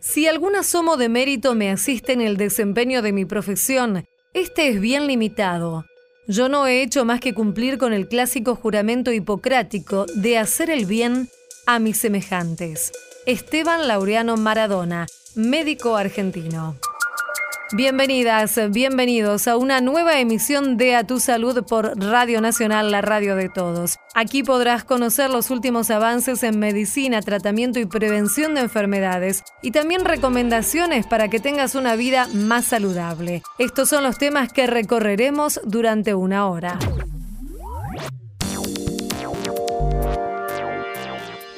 Si algún asomo de mérito me asiste en el desempeño de mi profesión, este es bien limitado. Yo no he hecho más que cumplir con el clásico juramento hipocrático de hacer el bien a mis semejantes. Esteban Laureano Maradona, médico argentino. Bienvenidas, bienvenidos a una nueva emisión de A Tu Salud por Radio Nacional, la radio de todos. Aquí podrás conocer los últimos avances en medicina, tratamiento y prevención de enfermedades y también recomendaciones para que tengas una vida más saludable. Estos son los temas que recorreremos durante una hora.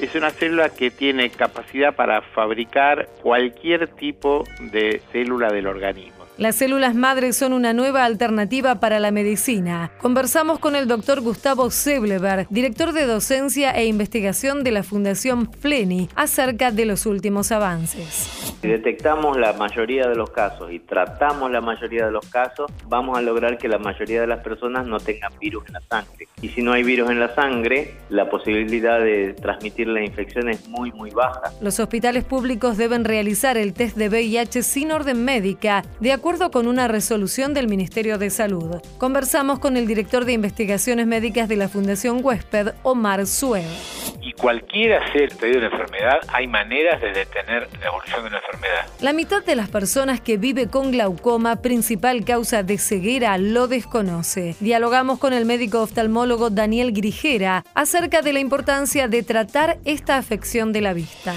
Es una célula que tiene capacidad para fabricar cualquier tipo de célula del organismo. Las células madres son una nueva alternativa para la medicina. Conversamos con el doctor Gustavo Sebleberg, director de docencia e investigación de la Fundación Fleni, acerca de los últimos avances. Si detectamos la mayoría de los casos y tratamos la mayoría de los casos, vamos a lograr que la mayoría de las personas no tengan virus en la sangre. Y si no hay virus en la sangre, la posibilidad de transmitir la infección es muy, muy baja. Los hospitales públicos deben realizar el test de VIH sin orden médica, de acuerdo con una resolución del Ministerio de Salud. Conversamos con el director de investigaciones médicas de la Fundación Huésped, Omar Suez. Y cualquiera sea el estadio de la enfermedad, hay maneras de detener la evolución de la enfermedad. La mitad de las personas que vive con glaucoma, principal causa de ceguera, lo desconoce. Dialogamos con el médico oftalmólogo Daniel Grijera acerca de la importancia de tratar esta afección de la vista.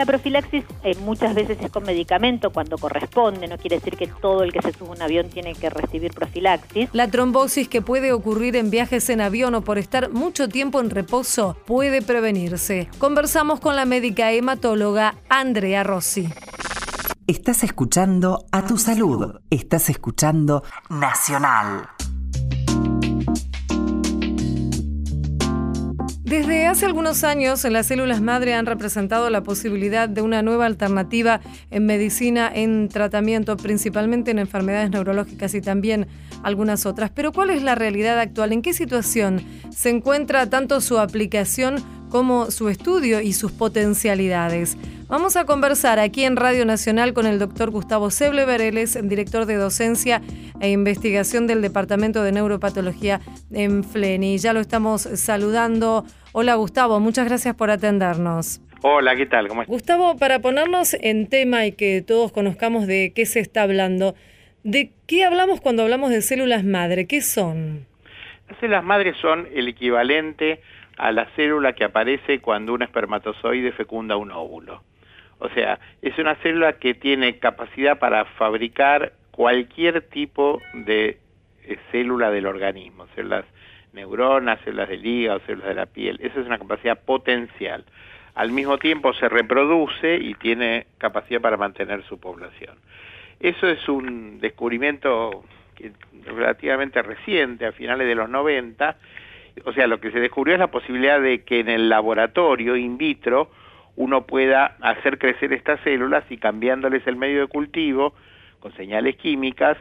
La profilaxis eh, muchas veces es con medicamento cuando corresponde, no quiere decir que todo el que se sube a un avión tiene que recibir profilaxis. La trombosis que puede ocurrir en viajes en avión o por estar mucho tiempo en reposo puede prevenirse. Conversamos con la médica hematóloga Andrea Rossi. Estás escuchando a tu salud. Estás escuchando Nacional. Desde hace algunos años, las células madre han representado la posibilidad de una nueva alternativa en medicina, en tratamiento, principalmente en enfermedades neurológicas y también algunas otras. Pero ¿cuál es la realidad actual? ¿En qué situación se encuentra tanto su aplicación como su estudio y sus potencialidades? Vamos a conversar aquí en Radio Nacional con el doctor Gustavo Seblever, él es director de docencia e investigación del Departamento de Neuropatología en FLENI. Ya lo estamos saludando. Hola Gustavo, muchas gracias por atendernos. Hola, ¿qué tal? ¿Cómo Gustavo, para ponernos en tema y que todos conozcamos de qué se está hablando, ¿de qué hablamos cuando hablamos de células madre? ¿Qué son? Las células madre son el equivalente a la célula que aparece cuando un espermatozoide fecunda un óvulo. O sea, es una célula que tiene capacidad para fabricar cualquier tipo de eh, célula del organismo, células neuronas, células del hígado, células de la piel. Esa es una capacidad potencial. Al mismo tiempo se reproduce y tiene capacidad para mantener su población. Eso es un descubrimiento relativamente reciente, a finales de los 90. O sea, lo que se descubrió es la posibilidad de que en el laboratorio in vitro uno pueda hacer crecer estas células y cambiándoles el medio de cultivo con señales químicas,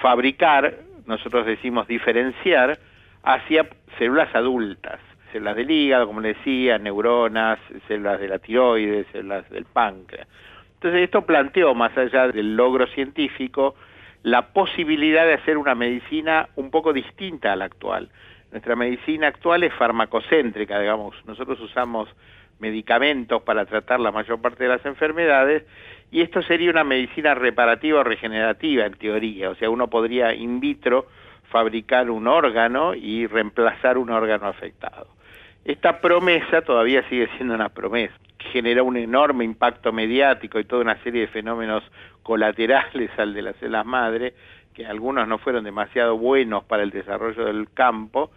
fabricar, nosotros decimos diferenciar, hacia células adultas, células del hígado, como le decía, neuronas, células de la tiroides, células del páncreas. Entonces esto planteó, más allá del logro científico, la posibilidad de hacer una medicina un poco distinta a la actual. Nuestra medicina actual es farmacocéntrica, digamos, nosotros usamos medicamentos para tratar la mayor parte de las enfermedades y esto sería una medicina reparativa o regenerativa en teoría, o sea, uno podría in vitro fabricar un órgano y reemplazar un órgano afectado. Esta promesa todavía sigue siendo una promesa, genera un enorme impacto mediático y toda una serie de fenómenos colaterales al de las células madre, que algunos no fueron demasiado buenos para el desarrollo del campo,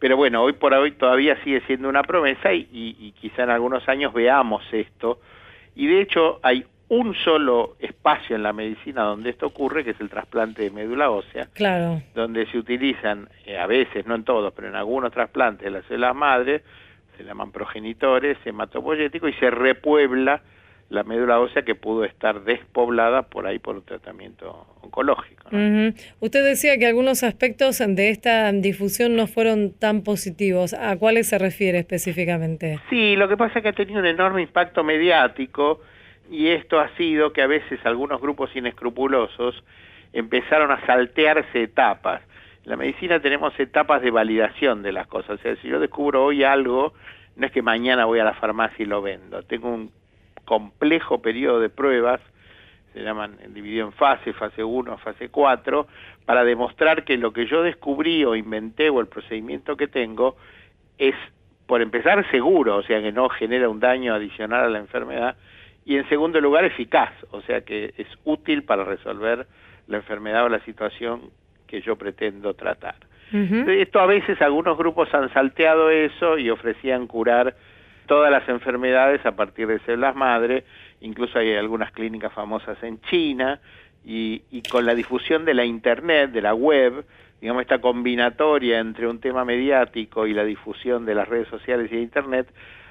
pero bueno, hoy por hoy todavía sigue siendo una promesa y, y, quizá en algunos años veamos esto. Y de hecho hay un solo espacio en la medicina donde esto ocurre, que es el trasplante de médula ósea, claro. donde se utilizan, eh, a veces, no en todos, pero en algunos trasplantes de las células madres, se llaman progenitores hematopoyéticos y se repuebla la médula ósea que pudo estar despoblada por ahí por un tratamiento oncológico. Usted decía que algunos aspectos de esta difusión no fueron tan positivos. ¿A cuáles se refiere específicamente? Sí, lo que pasa es que ha tenido un enorme impacto mediático y esto ha sido que a veces algunos grupos inescrupulosos empezaron a saltearse etapas. En la medicina tenemos etapas de validación de las cosas, o sea, si yo descubro hoy algo, no es que mañana voy a la farmacia y lo vendo, tengo un complejo periodo de pruebas se llaman dividido en fase, fase 1, fase 4, para demostrar que lo que yo descubrí o inventé o el procedimiento que tengo es, por empezar, seguro, o sea, que no genera un daño adicional a la enfermedad, y en segundo lugar, eficaz, o sea, que es útil para resolver la enfermedad o la situación que yo pretendo tratar. Esto a veces algunos grupos han salteado eso y ofrecían curar todas las enfermedades a partir de células madre, incluso hay algunas clínicas famosas en China, y, con la difusión de la Internet, de la web, digamos, esta combinatoria entre un tema mediático y la difusión de las redes sociales y de Internet,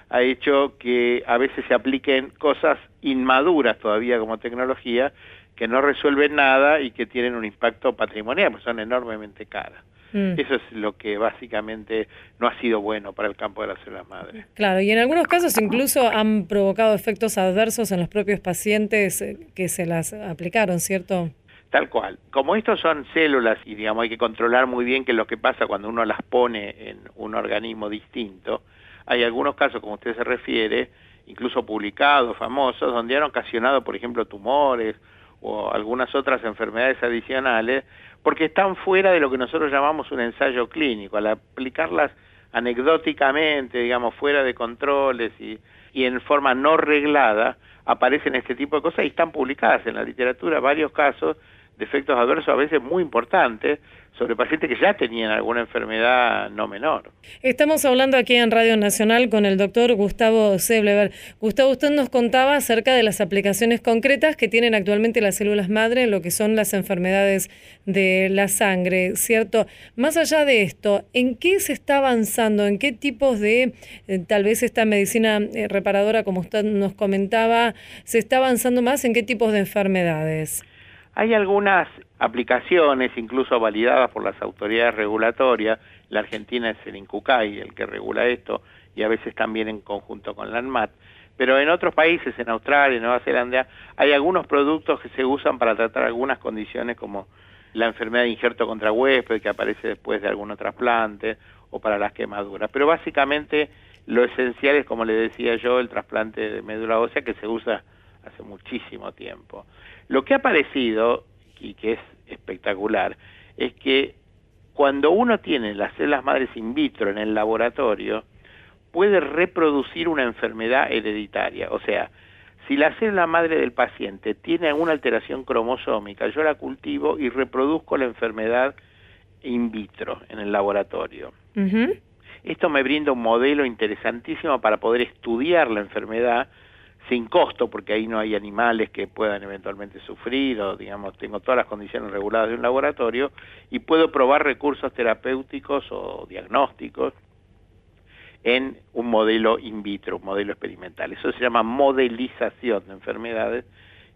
ha hecho que a veces se apliquen cosas inmaduras todavía como tecnología, que no resuelven nada y que tienen un impacto patrimonial, pues son enormemente caras. Mm. Eso es lo que básicamente no ha sido bueno para el campo de las células madre. Claro, y en algunos casos incluso han provocado efectos adversos en los propios pacientes eh, que se las aplicaron, ¿cierto? Tal cual. Como estos son células y digamos hay que controlar muy bien qué es lo que pasa cuando uno las pone en un organismo distinto, hay algunos casos, como usted se refiere, incluso publicados, famosos, donde han ocasionado, por ejemplo, tumores o algunas otras enfermedades adicionales, porque están fuera de lo que nosotros llamamos un ensayo clínico. Al aplicarlas anecdóticamente, digamos, fuera de controles y, y en forma no reglada, aparecen este tipo de cosas y están publicadas en la literatura varios casos de efectos adversos a veces muy importantes sobre pacientes que ya tenían alguna enfermedad no menor. Estamos hablando aquí en Radio Nacional con el doctor Gustavo Seblever. Gustavo, usted nos contaba acerca de las aplicaciones concretas que tienen actualmente las células madre en lo que son las enfermedades de la sangre, ¿cierto? Más allá de esto, ¿en qué se está avanzando? ¿En qué tipos de, eh, tal vez esta medicina eh, reparadora, como usted nos comentaba, se está avanzando más en qué tipos de enfermedades? Hay algunas aplicaciones, incluso validadas por las autoridades regulatorias, la Argentina es el INCUCAI el que regula esto, y a veces también en conjunto con la ANMAT, pero en otros países, en Australia, en Nueva Zelanda, hay algunos productos que se usan para tratar algunas condiciones como la enfermedad de injerto contra huésped que aparece después de algún trasplante o para las quemaduras. Pero básicamente lo esencial es, como le decía yo, el trasplante de médula ósea que se usa hace muchísimo tiempo. Lo que ha aparecido, y que es espectacular, es que cuando uno tiene las células madres in vitro en el laboratorio, puede reproducir una enfermedad hereditaria. O sea, si la célula madre del paciente tiene alguna alteración cromosómica, yo la cultivo y reproduzco la enfermedad in vitro en el laboratorio. Esto me brinda un modelo interesantísimo para poder estudiar la enfermedad sin costo, porque ahí no hay animales que puedan eventualmente sufrir, o digamos, tengo todas las condiciones reguladas de un laboratorio, y puedo probar recursos terapéuticos o diagnósticos en un modelo in vitro, un modelo experimental. Eso se llama modelización de enfermedades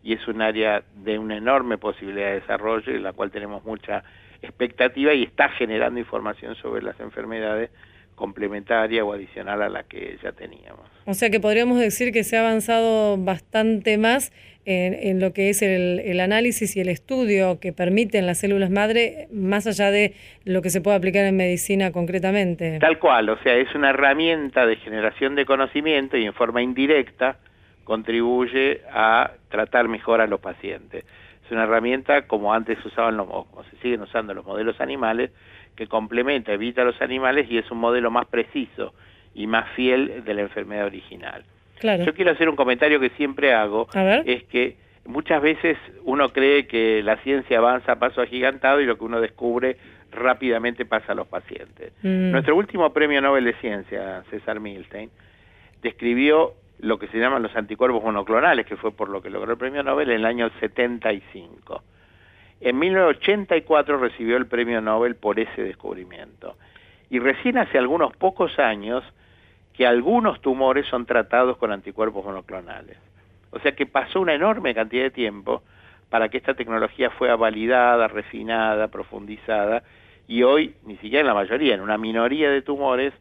y es un área de una enorme posibilidad de desarrollo en la cual tenemos mucha expectativa y está generando información sobre las enfermedades complementaria o adicional a la que ya teníamos. O sea que podríamos decir que se ha avanzado bastante más en, lo que es el, análisis y el estudio que permiten las células madre, más allá de lo que se puede aplicar en medicina concretamente. Tal cual, o sea, es una herramienta de generación de conocimiento y en forma indirecta contribuye a tratar mejor a los pacientes. Es una herramienta como antes usaban los, como se siguen usando los modelos animales, que complementa, evita los animales y es un modelo más preciso y más fiel de la enfermedad original. Yo quiero hacer un comentario que siempre hago, es que muchas veces uno cree que la ciencia avanza a paso agigantado y lo que uno descubre rápidamente pasa a los pacientes. Mm. Nuestro último premio Nobel de Ciencia, César Milstein, describió lo que se llaman los anticuerpos monoclonales, que fue por lo que logró el premio Nobel en el año 75. En 1984 recibió el premio Nobel por ese descubrimiento. Y recién hace algunos pocos años que algunos tumores son tratados con anticuerpos monoclonales. O sea que pasó una enorme cantidad de tiempo para que esta tecnología fuera validada, refinada, profundizada, y hoy, ni siquiera en la mayoría, en una minoría de tumores,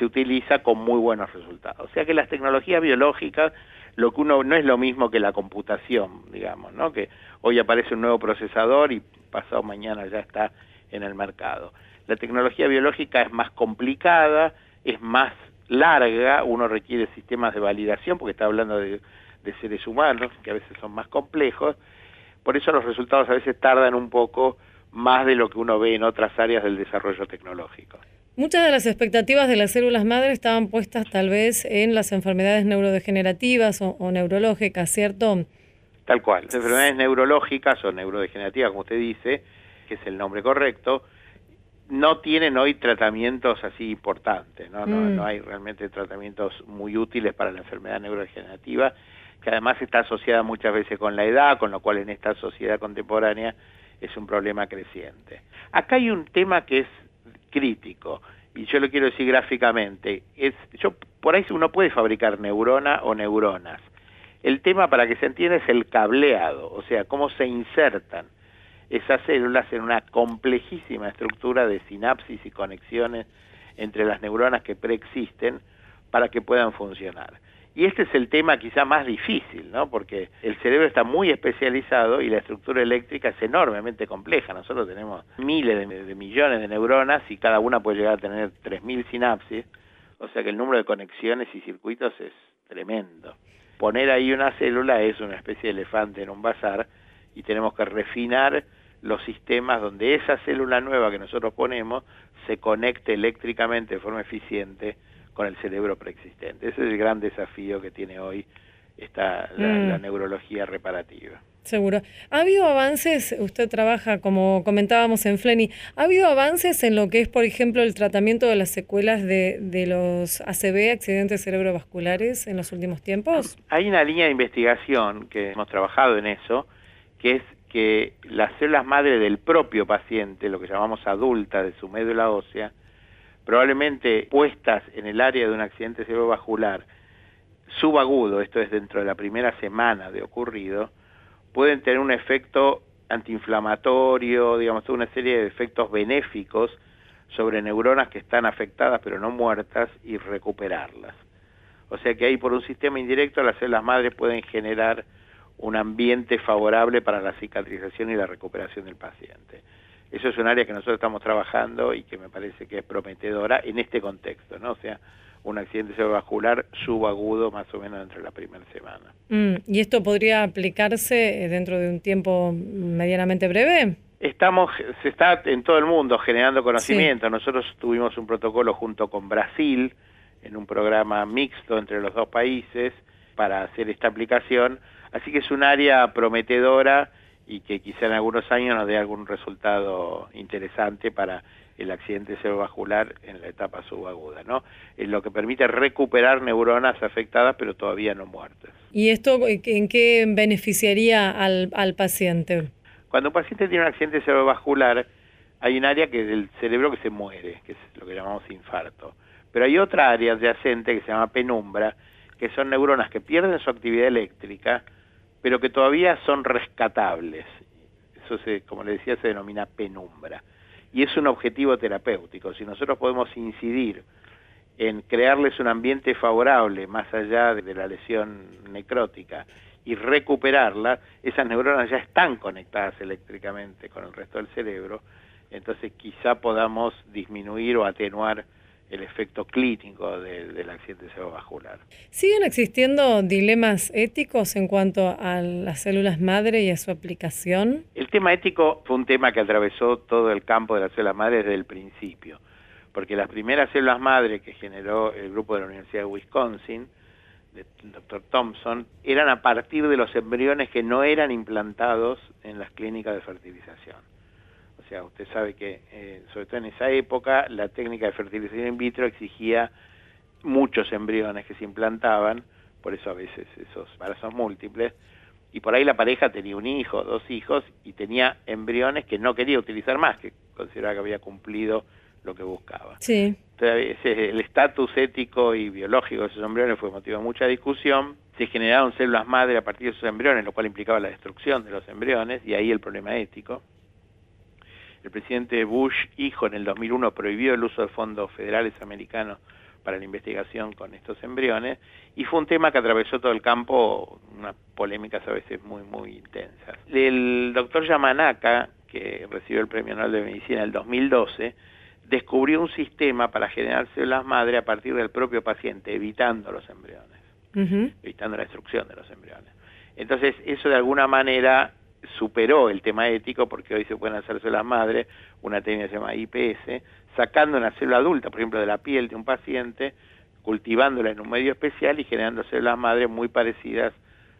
se utiliza con muy buenos resultados. O sea que las tecnologías biológicas lo que uno no es lo mismo que la computación, digamos, ¿no? Que hoy aparece un nuevo procesador y pasado mañana ya está en el mercado. La tecnología biológica es más complicada, es más larga, uno requiere sistemas de validación porque está hablando de, de seres humanos que a veces son más complejos, por eso los resultados a veces tardan un poco más de lo que uno ve en otras áreas del desarrollo tecnológico. Muchas de las expectativas de las células madre estaban puestas tal vez en las enfermedades neurodegenerativas o, neurológicas, ¿cierto? Tal cual. Las enfermedades neurológicas o neurodegenerativas, como usted dice, que es el nombre correcto, no tienen hoy tratamientos así importantes, ¿no? No, mm. no hay realmente tratamientos muy útiles para la enfermedad neurodegenerativa, que además está asociada muchas veces con la edad, con lo cual en esta sociedad contemporánea es un problema creciente. Acá hay un tema que es crítico, y yo lo quiero decir gráficamente, es, yo, por ahí uno puede fabricar neurona o neuronas. El tema para que se entienda es el cableado, o sea, cómo se insertan esas células en una complejísima estructura de sinapsis y conexiones entre las neuronas que preexisten para que puedan funcionar. Y este es el tema quizá más difícil, ¿no? Porque el cerebro está muy especializado y la estructura eléctrica es enormemente compleja. Nosotros tenemos miles de, millones de neuronas y cada una puede llegar a tener 3.000 sinapsis, o sea que el número de conexiones y circuitos es tremendo. Poner ahí una célula es una especie de elefante en un bazar y tenemos que refinar los sistemas donde esa célula nueva que nosotros ponemos se conecte eléctricamente de forma eficiente con el cerebro preexistente. Ese es el gran desafío que tiene hoy esta, la, mm. neurología reparativa. Seguro. ¿Ha habido avances, usted trabaja como comentábamos en Fleni, ¿ha habido avances en lo que es, por ejemplo, el tratamiento de las secuelas de, de los ACV, accidentes cerebrovasculares, en los últimos tiempos? Hay una línea de investigación que hemos trabajado en eso, que es que las células madre del propio paciente, lo que llamamos adulta de su médula ósea, probablemente puestas en el área de un accidente cerebrovascular subagudo, esto es dentro de la primera semana de ocurrido, pueden tener un efecto antiinflamatorio, digamos, toda una serie de efectos benéficos sobre neuronas que están afectadas pero no muertas y recuperarlas. O sea que ahí por un sistema indirecto las células madres pueden generar un ambiente favorable para la cicatrización y la recuperación del paciente. Eso es un área que nosotros estamos trabajando y que me parece que es prometedora en este contexto, ¿no? O sea, un accidente cerebrovascular subagudo más o menos entre la primera semana. Mm, ¿Y esto podría aplicarse eh, dentro de un tiempo medianamente breve? Estamos, se está en todo el mundo generando conocimiento. Nosotros tuvimos un protocolo junto con Brasil en un programa mixto entre los dos países para hacer esta aplicación. Así que es un área prometedora y que quizá en algunos años nos dé algún resultado interesante para el accidente cerebrovascular en la etapa subaguda, ¿no? Es lo que permite recuperar neuronas afectadas pero todavía no muertas. ¿Y esto en qué beneficiaría al, al paciente? Cuando un paciente tiene un accidente cerebrovascular, hay un área que es del cerebro que se muere, que es lo que llamamos infarto. Pero hay otra área adyacente que se llama penumbra, que son neuronas que pierden su actividad eléctrica, pero que todavía son rescatables. Eso, se, como le decía, se denomina penumbra. Y es un objetivo terapéutico. Si nosotros podemos incidir en crearles un ambiente favorable más allá de la lesión necrótica y recuperarla, esas neuronas ya están conectadas eléctricamente con el resto del cerebro, entonces quizá podamos disminuir o atenuar el efecto clínico del accidente cerebrovascular. ¿Siguen existiendo dilemas éticos en cuanto a las células madre y a su aplicación? El tema ético fue un tema que atravesó todo el campo de las células madre desde el principio, porque las primeras células madre que generó el grupo de la Universidad de Wisconsin, del doctor Thompson, eran a partir de los embriones que no eran implantados en las clínicas de fertilización sea, usted sabe que, eh, sobre todo en esa época, la técnica de fertilización in vitro exigía muchos embriones que se implantaban, por eso a veces esos embarazos múltiples, y por ahí la pareja tenía un hijo, dos hijos, y tenía embriones que no quería utilizar más, que consideraba que había cumplido lo que buscaba. Sí. Entonces, el estatus ético y biológico de esos embriones fue motivo de mucha discusión. Se generaron células madre a partir de esos embriones, lo cual implicaba la destrucción de los embriones, y ahí el problema ético el presidente Bush, hijo, en el 2001 prohibió el uso de fondos federales americanos para la investigación con estos embriones y fue un tema que atravesó todo el campo, unas polémicas a veces muy, muy intensas. El doctor Yamanaka, que recibió el Premio Nobel de Medicina en el 2012, descubrió un sistema para generar células madre a partir del propio paciente, evitando los embriones, evitando la destrucción de los embriones. Entonces, eso de alguna manera superó el tema ético porque hoy se pueden hacer células madre, una técnica se llama IPS, sacando una célula adulta, por ejemplo, de la piel de un paciente, cultivándola en un medio especial y generando células madre muy parecidas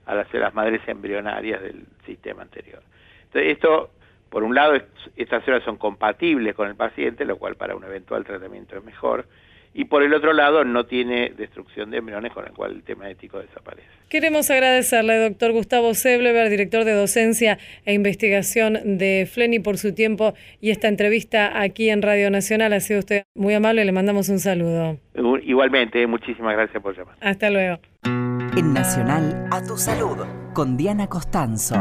a las células madres embrionarias del sistema anterior. Entonces, esto, por un lado, estas células son compatibles con el paciente, lo cual para un eventual tratamiento es mejor, y por el otro lado no tiene destrucción de embriones, con el cual el tema ético desaparece. Queremos agradecerle, doctor Gustavo Seblever, director de docencia e investigación de FLENI, por su tiempo y esta entrevista aquí en Radio Nacional. Ha sido usted muy amable, le mandamos un saludo. Igualmente, muchísimas gracias por llamar. Hasta luego. En Nacional, a tu salud, con Diana Costanzo.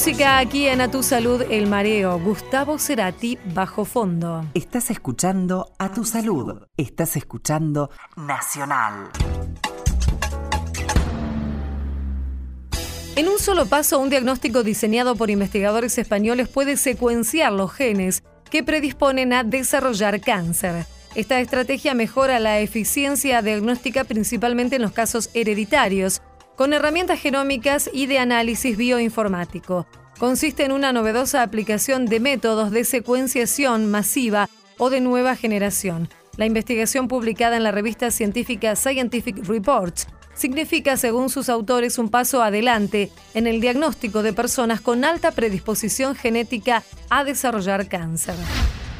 Música aquí en A Tu Salud, El Mareo, Gustavo Cerati, Bajo Fondo. Estás escuchando A Tu Salud, estás escuchando Nacional. En un solo paso, un diagnóstico diseñado por investigadores españoles puede secuenciar los genes que predisponen a desarrollar cáncer. Esta estrategia mejora la eficiencia diagnóstica principalmente en los casos hereditarios con herramientas genómicas y de análisis bioinformático. Consiste en una novedosa aplicación de métodos de secuenciación masiva o de nueva generación. La investigación publicada en la revista científica Scientific Reports significa, según sus autores, un paso adelante en el diagnóstico de personas con alta predisposición genética a desarrollar cáncer.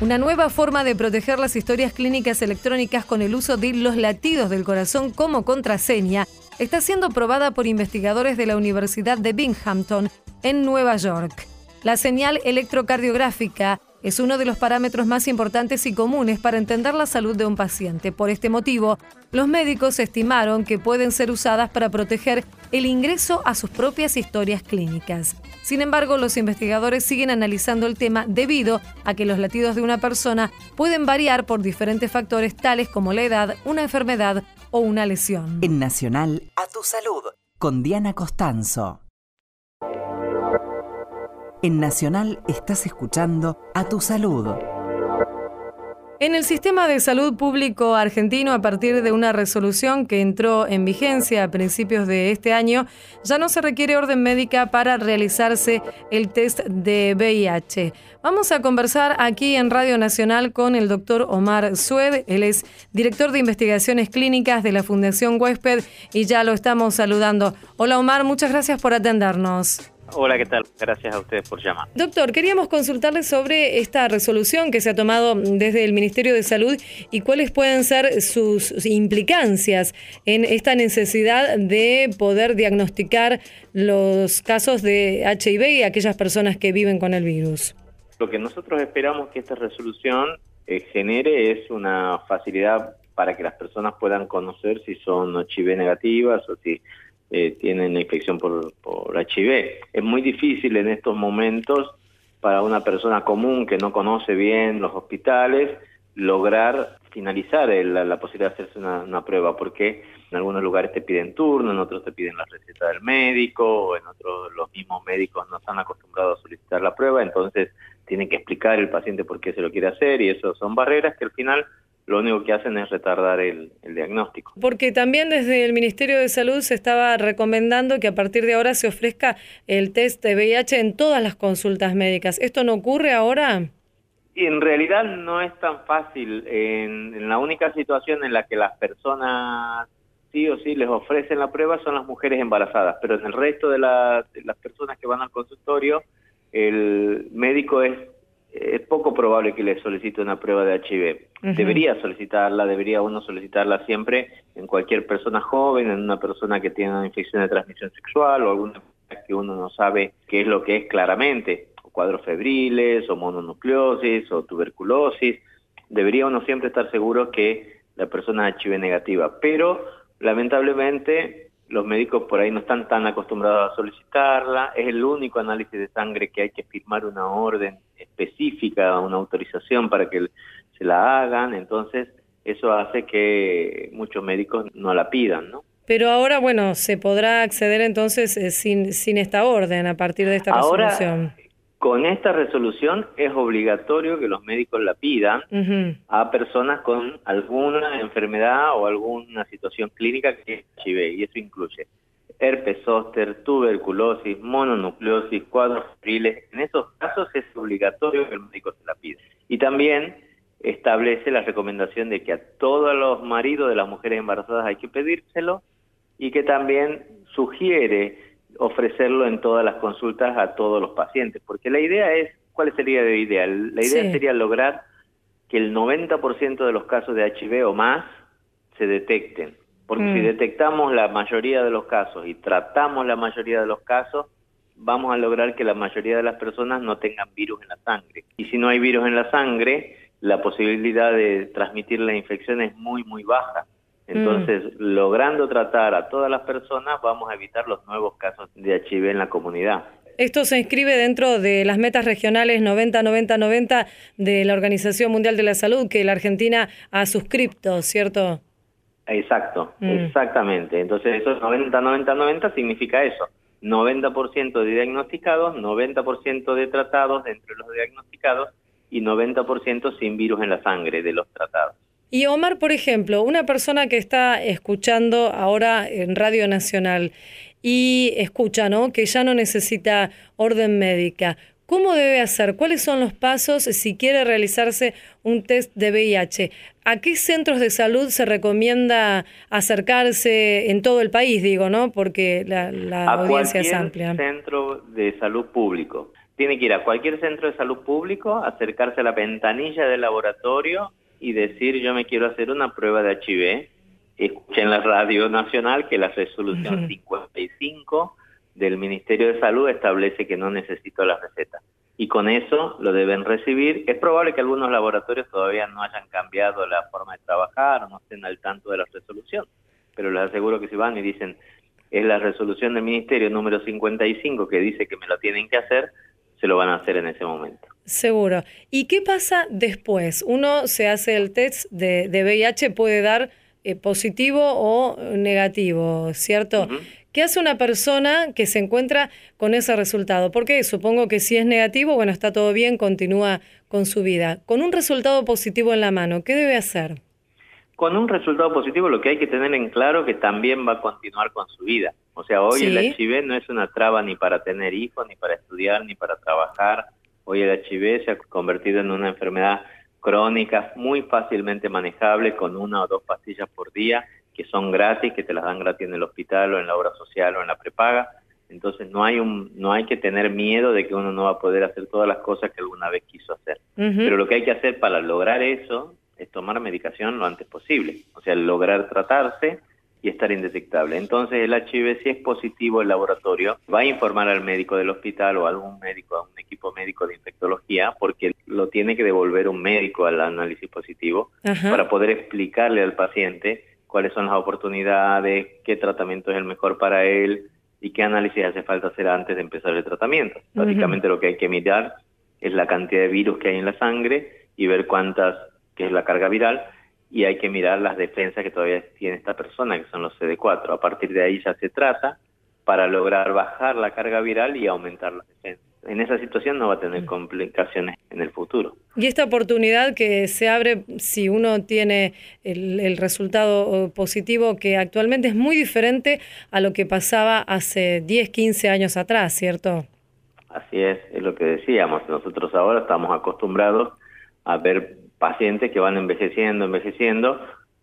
Una nueva forma de proteger las historias clínicas electrónicas con el uso de los latidos del corazón como contraseña está siendo probada por investigadores de la Universidad de Binghamton en Nueva York. La señal electrocardiográfica es uno de los parámetros más importantes y comunes para entender la salud de un paciente. Por este motivo, los médicos estimaron que pueden ser usadas para proteger el ingreso a sus propias historias clínicas. Sin embargo, los investigadores siguen analizando el tema debido a que los latidos de una persona pueden variar por diferentes factores tales como la edad, una enfermedad o una lesión. En Nacional, a tu salud, con Diana Costanzo. En Nacional estás escuchando A Tu Salud. En el sistema de salud público argentino, a partir de una resolución que entró en vigencia a principios de este año, ya no se requiere orden médica para realizarse el test de VIH. Vamos a conversar aquí en Radio Nacional con el doctor Omar Sued. Él es director de investigaciones clínicas de la Fundación Huésped y ya lo estamos saludando. Hola Omar, muchas gracias por atendernos. Hola, ¿qué tal? Gracias a ustedes por llamar. Doctor, queríamos consultarle sobre esta resolución que se ha tomado desde el Ministerio de Salud y cuáles pueden ser sus implicancias en esta necesidad de poder diagnosticar los casos de HIV y aquellas personas que viven con el virus. Lo que nosotros esperamos que esta resolución eh, genere es una facilidad para que las personas puedan conocer si son HIV negativas o si eh, tienen la infección por, por HIV. Es muy difícil en estos momentos para una persona común que no conoce bien los hospitales lograr finalizar la, posibilidad de hacerse una, prueba, porque en algunos lugares te piden turno, en otros te piden la receta del médico, en otros los mismos médicos no están acostumbrados a solicitar la prueba, entonces tienen que explicar el paciente por qué se lo quiere hacer y eso son barreras que al final lo único que hacen es retardar el, diagnóstico. Porque también desde el Ministerio de Salud se estaba recomendando que a partir de ahora se ofrezca el test de VIH en todas las consultas médicas. ¿Esto no ocurre ahora? Y en realidad no es tan fácil. En, la única situación en la que las personas sí o sí les ofrecen la prueba son las mujeres embarazadas, pero en el resto de, de las personas que van al consultorio, el médico es es poco probable que le solicite una prueba de HIV. Debería solicitarla, debería uno solicitarla siempre en cualquier persona joven, en una persona que tiene una infección de transmisión sexual o alguna que uno no sabe qué es lo que es claramente, o cuadros febriles, o mononucleosis, o tuberculosis. Debería uno siempre estar seguro que la persona es HIV negativa, pero lamentablemente los médicos por ahí no están tan acostumbrados a solicitarla, es el único análisis de sangre que hay que firmar una orden específica, una autorización para que se la hagan, entonces eso hace que muchos médicos no la pidan, ¿no? Pero ahora, bueno, se podrá acceder entonces eh, sin, sin esta orden a partir de esta resolución. Con esta resolución es obligatorio que los médicos la pidan a personas con alguna enfermedad o alguna situación clínica que es HIV, y eso incluye herpes zóster, tuberculosis, mononucleosis, cuadros febriles. En esos casos es obligatorio que el médico se la pida. Y también establece la recomendación de que a todos los maridos de las mujeres embarazadas hay que pedírselo y que también sugiere ofrecerlo en todas las consultas a todos los pacientes, porque la idea es, ¿cuál sería la idea? La idea sería lograr que el 90% de los casos de HIV o más se detecten, porque si mm. detectamos la mayoría de los casos y tratamos la mayoría de los casos, vamos a lograr que la mayoría de las personas no tengan virus en la sangre. Y si no hay virus en la sangre, la posibilidad de transmitir la infección es muy, muy baja. Entonces, mm. logrando tratar a todas las personas, vamos a evitar los nuevos casos de HIV en la comunidad. Esto se inscribe dentro de las metas regionales 90-90-90 de la Organización Mundial de la Salud, que la Argentina ha suscripto, ¿cierto? Exacto, mm. exactamente. Entonces, eso 90-90-90 significa eso. 90% de diagnosticados, 90% de tratados entre los diagnosticados y 90% sin virus en la sangre de los tratados. Y Omar, por ejemplo, una persona que está escuchando ahora en Radio Nacional y escucha, ¿no? Que ya no necesita orden médica. ¿Cómo debe hacer? ¿Cuáles son los pasos si quiere realizarse un test de VIH? ¿A qué centros de salud se recomienda acercarse en todo el país, digo, no? Porque la, la audiencia es amplia. centro de salud público. Tiene que ir a cualquier centro de salud público, acercarse a la ventanilla del laboratorio y decir yo me quiero hacer una prueba de HIV, escuchen en la radio nacional que la resolución 55 del Ministerio de Salud establece que no necesito la receta. Y con eso lo deben recibir. Es probable que algunos laboratorios todavía no hayan cambiado la forma de trabajar o no estén al tanto de la resolución, pero les aseguro que si van y dicen es la resolución del Ministerio número 55 que dice que me lo tienen que hacer, se lo van a hacer en ese momento. Seguro. ¿Y qué pasa después? Uno se hace el test de, VIH, puede dar eh, positivo o negativo, ¿cierto? ¿Qué hace una persona que se encuentra con ese resultado? Porque supongo que si es negativo, bueno, está todo bien, continúa con su vida. Con un resultado positivo en la mano, ¿qué debe hacer? Con un resultado positivo lo que hay que tener en claro que también va a continuar con su vida. O sea, hoy el HIV no es una traba ni para tener hijos, ni para estudiar, ni para trabajar. Hoy el HIV se ha convertido en una enfermedad crónica muy fácilmente manejable con una o dos pastillas por día que son gratis, que te las dan gratis en el hospital o en la obra social o en la prepaga. Entonces no hay un no hay que tener miedo de que uno no va a poder hacer todas las cosas que alguna vez quiso hacer. Pero lo que hay que hacer para lograr eso es tomar medicación lo antes posible, o sea, lograr tratarse y estar indetectable. Entonces el HIV si es positivo el laboratorio va a informar al médico del hospital o a algún médico, a un equipo médico de infectología, porque lo tiene que devolver un médico al análisis positivo para poder explicarle al paciente cuáles son las oportunidades, qué tratamiento es el mejor para él y qué análisis hace falta hacer antes de empezar el tratamiento. Básicamente lo que hay que mirar es la cantidad de virus que hay en la sangre y ver cuántas, que es la carga viral, y hay que mirar las defensas que todavía tiene esta persona, que son los CD4. A partir de ahí ya se trata para lograr bajar la carga viral y aumentar las defensas. En esa situación no va a tener complicaciones en el futuro. Y esta oportunidad que se abre si uno tiene el, resultado positivo, que actualmente es muy diferente a lo que pasaba hace 10, 15 años atrás, ¿cierto? Así es, es lo que decíamos. Nosotros ahora estamos acostumbrados a ver pacientes que van envejeciendo, envejeciendo,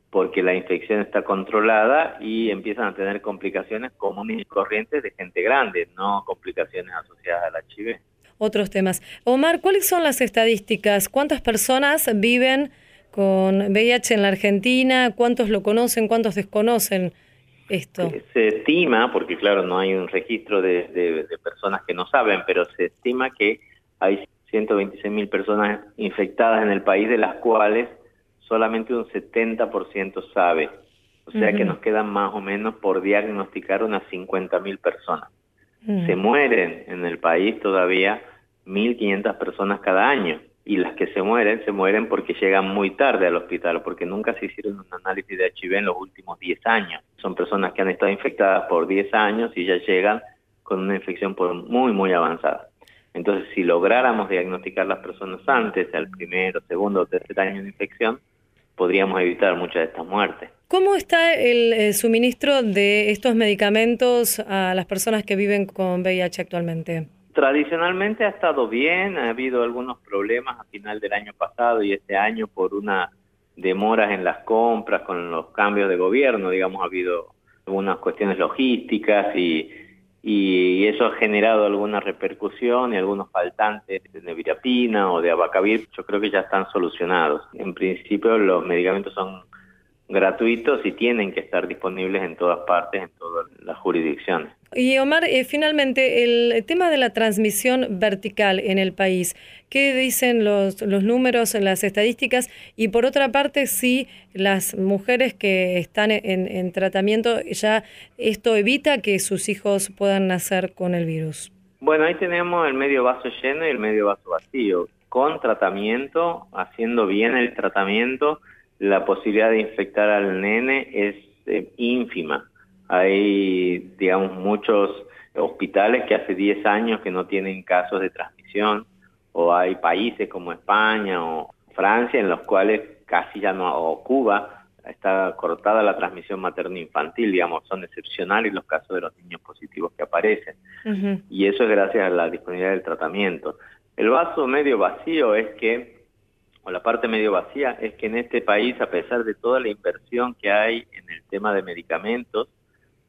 porque la infección está controlada y empiezan a tener complicaciones comunes y corrientes de gente grande, no complicaciones asociadas al HIV. Otros temas. Omar, ¿cuáles son las estadísticas? ¿Cuántas personas viven con VIH en la Argentina? ¿Cuántos lo conocen? ¿Cuántos desconocen esto? Eh, se estima, porque claro, no hay un registro de, de personas que no saben, pero se estima que hay 126 mil personas infectadas en el país, de las cuales solamente un 70% sabe. O sea que nos quedan más o menos por diagnosticar unas 50 mil personas. Se mueren en el país todavía 1.500 personas cada año. Y las que se mueren, se mueren porque llegan muy tarde al hospital, porque nunca se hicieron un análisis de HIV en los últimos 10 años. Son personas que han estado infectadas por 10 años y ya llegan con una infección por muy, muy avanzada. Entonces, si lográramos diagnosticar las personas antes, al primero, segundo o tercer año de infección, podríamos evitar muchas de estas muertes. ¿Cómo está el, suministro de estos medicamentos a las personas que viven con VIH actualmente? Tradicionalmente ha estado bien, ha habido algunos problemas a final del año pasado y este año por una demoras en las compras con los cambios de gobierno, digamos, ha habido algunas cuestiones logísticas y y eso ha generado alguna repercusión y algunos faltantes de nevirapina o de abacavir, yo creo que ya están solucionados. En principio los medicamentos son gratuitos y tienen que estar disponibles en todas partes, en todas las jurisdicciones. Y Omar, eh, finalmente, el tema de la transmisión vertical en el país, ¿qué dicen los, los números, las estadísticas? Y por otra parte, si las mujeres que están en, en tratamiento, ya esto evita que sus hijos puedan nacer con el virus. Bueno, ahí tenemos el medio vaso lleno y el medio vaso vacío. Con tratamiento, haciendo bien el tratamiento, la posibilidad de infectar al nene es eh, ínfima. Hay, digamos, muchos hospitales que hace 10 años que no tienen casos de transmisión, o hay países como España o Francia en los cuales casi ya no, o Cuba, está cortada la transmisión materno-infantil, digamos, son excepcionales los casos de los niños positivos que aparecen. Y eso es gracias a la disponibilidad del tratamiento. El vaso medio vacío es que o la parte medio vacía, es que en este país, a pesar de toda la inversión que hay en el tema de medicamentos,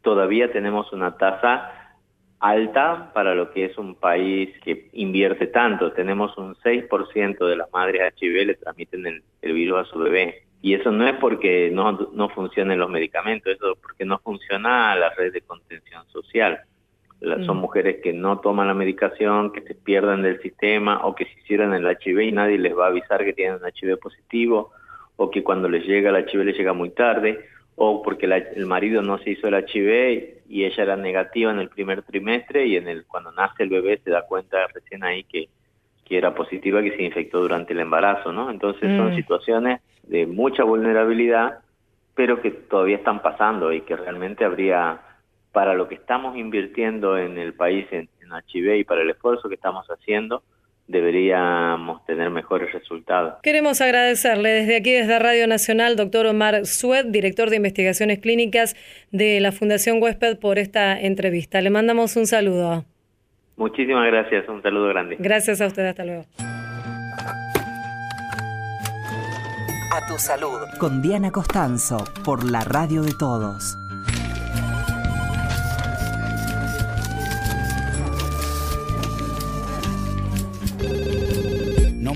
todavía tenemos una tasa alta para lo que es un país que invierte tanto. Tenemos un 6% de las madres HIV le transmiten el, el, virus a su bebé. Y eso no es porque no, no funcionen los medicamentos, eso es porque no funciona la red de contención social. Son mm. mujeres que no toman la medicación, que se pierdan del sistema o que se hicieron el HIV y nadie les va a avisar que tienen un HIV positivo o que cuando les llega el HIV les llega muy tarde o porque el marido no se hizo el HIV y ella era negativa en el primer trimestre y en el cuando nace el bebé se da cuenta recién ahí que, que era positiva que se infectó durante el embarazo, ¿no? Entonces son mm. situaciones de mucha vulnerabilidad, pero que todavía están pasando y que realmente habría para lo que estamos invirtiendo en el país en, en HIV y para el esfuerzo que estamos haciendo, deberíamos tener mejores resultados. Queremos agradecerle desde aquí, desde Radio Nacional, doctor Omar Sued, director de investigaciones clínicas de la Fundación Huésped, por esta entrevista. Le mandamos un saludo. Muchísimas gracias, un saludo grande. Gracias a usted, hasta luego. A tu salud. Con Diana Costanzo, por la radio de todos.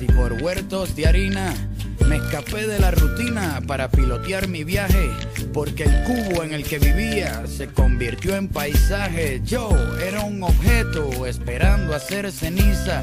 y por huertos de harina. Me escapé de la rutina para pilotear mi viaje, porque el cubo en el que vivía se convirtió en paisaje. Yo era un objeto esperando hacer ceniza.